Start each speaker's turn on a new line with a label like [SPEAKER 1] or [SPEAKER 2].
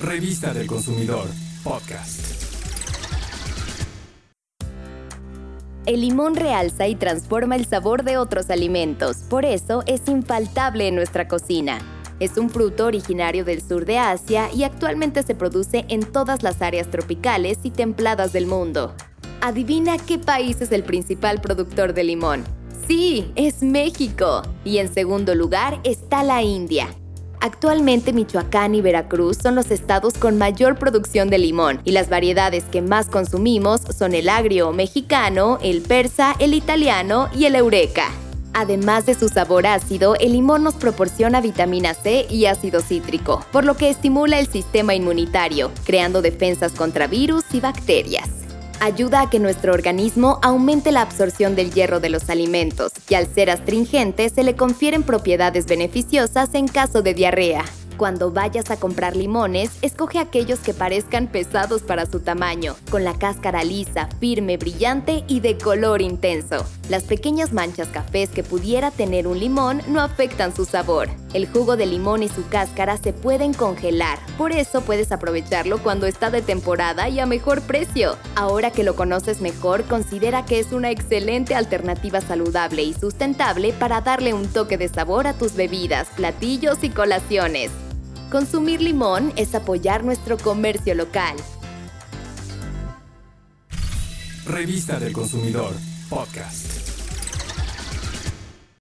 [SPEAKER 1] Revista del Consumidor, podcast.
[SPEAKER 2] El limón realza y transforma el sabor de otros alimentos, por eso es infaltable en nuestra cocina. Es un fruto originario del sur de Asia y actualmente se produce en todas las áreas tropicales y templadas del mundo. Adivina qué país es el principal productor de limón. Sí, es México. Y en segundo lugar está la India. Actualmente Michoacán y Veracruz son los estados con mayor producción de limón y las variedades que más consumimos son el agrio mexicano, el persa, el italiano y el eureka. Además de su sabor ácido, el limón nos proporciona vitamina C y ácido cítrico, por lo que estimula el sistema inmunitario, creando defensas contra virus y bacterias. Ayuda a que nuestro organismo aumente la absorción del hierro de los alimentos y al ser astringente se le confieren propiedades beneficiosas en caso de diarrea. Cuando vayas a comprar limones, escoge aquellos que parezcan pesados para su tamaño, con la cáscara lisa, firme, brillante y de color intenso. Las pequeñas manchas cafés que pudiera tener un limón no afectan su sabor. El jugo de limón y su cáscara se pueden congelar, por eso puedes aprovecharlo cuando está de temporada y a mejor precio. Ahora que lo conoces mejor, considera que es una excelente alternativa saludable y sustentable para darle un toque de sabor a tus bebidas, platillos y colaciones. Consumir limón es apoyar nuestro comercio local.
[SPEAKER 1] Revista del Consumidor, Podcast.